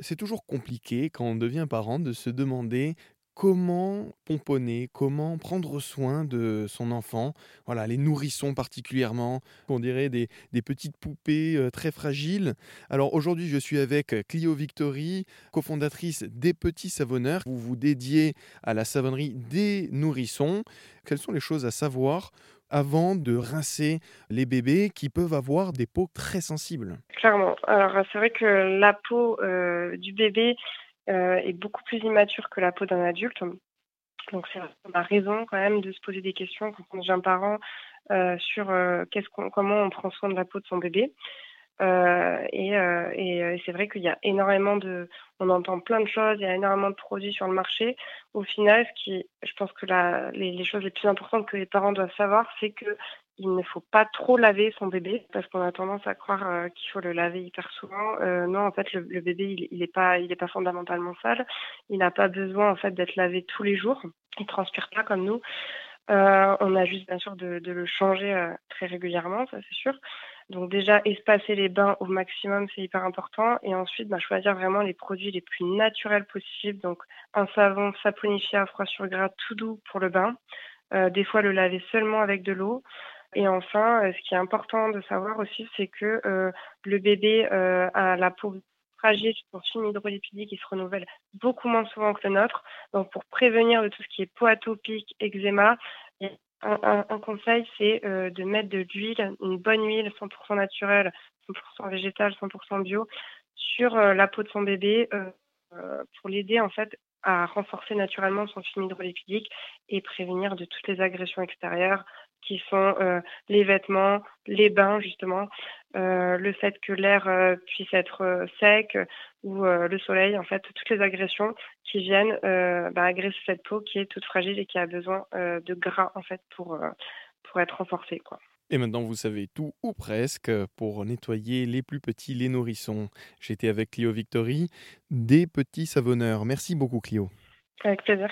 C'est toujours compliqué quand on devient parent de se demander comment pomponner, comment prendre soin de son enfant. Voilà, les nourrissons particulièrement, on dirait des, des petites poupées euh, très fragiles. Alors aujourd'hui, je suis avec Clio Victory, cofondatrice des Petits Savonneurs. Vous vous dédiez à la savonnerie des nourrissons. Quelles sont les choses à savoir avant de rincer les bébés qui peuvent avoir des peaux très sensibles? Alors c'est vrai que la peau euh, du bébé euh, est beaucoup plus immature que la peau d'un adulte. Donc c'est a raison quand même de se poser des questions quand on devient parent euh, sur comment on prend soin de la peau de son bébé. Et, c'est vrai qu'il y a énormément de, on entend plein de choses, il y a énormément de produits sur le marché. Au final, ce qui, je pense que la, les choses les plus importantes que les parents doivent savoir, c'est que il ne faut pas trop laver son bébé parce qu'on a tendance à croire euh, qu'il faut le laver hyper souvent. Euh, non, en fait, le, bébé, il, il est pas, pas fondamentalement sale. Il n'a pas besoin en fait d'être lavé tous les jours. Il transpire pas comme nous. Euh, on a juste bien sûr de, le changer euh, très régulièrement, ça c'est sûr. Donc déjà, espacer les bains au maximum, c'est hyper important. Et ensuite, bah, choisir vraiment les produits les plus naturels possibles. Donc un savon saponifié à froid sur gras tout doux pour le bain. Des fois, le laver seulement avec de l'eau. Et enfin, euh, ce qui est important de savoir aussi, c'est que euh, le bébé euh, a la peau fragile, son film hydrolipidique qui se renouvelle beaucoup moins souvent que le nôtre. Donc, pour prévenir de tout ce qui est peau atopique, eczéma, un, conseil, c'est de mettre de l'huile, une bonne huile 100% naturelle, 100% végétale, 100% bio, sur la peau de son bébé pour l'aider en fait à renforcer naturellement son film hydrolipidique et prévenir de toutes les agressions extérieures qui sont euh, les vêtements, les bains justement, euh, le fait que l'air euh, puisse être sec ou le soleil, en fait, toutes les agressions qui viennent bah, agresser cette peau qui est toute fragile et qui a besoin de gras en fait pour, pour être renforcée. Quoi. Et maintenant, vous savez tout ou presque pour nettoyer les plus petits, les nourrissons. J'étais avec Clio Victory, des petits savonneurs. Merci beaucoup, Clio. Avec plaisir.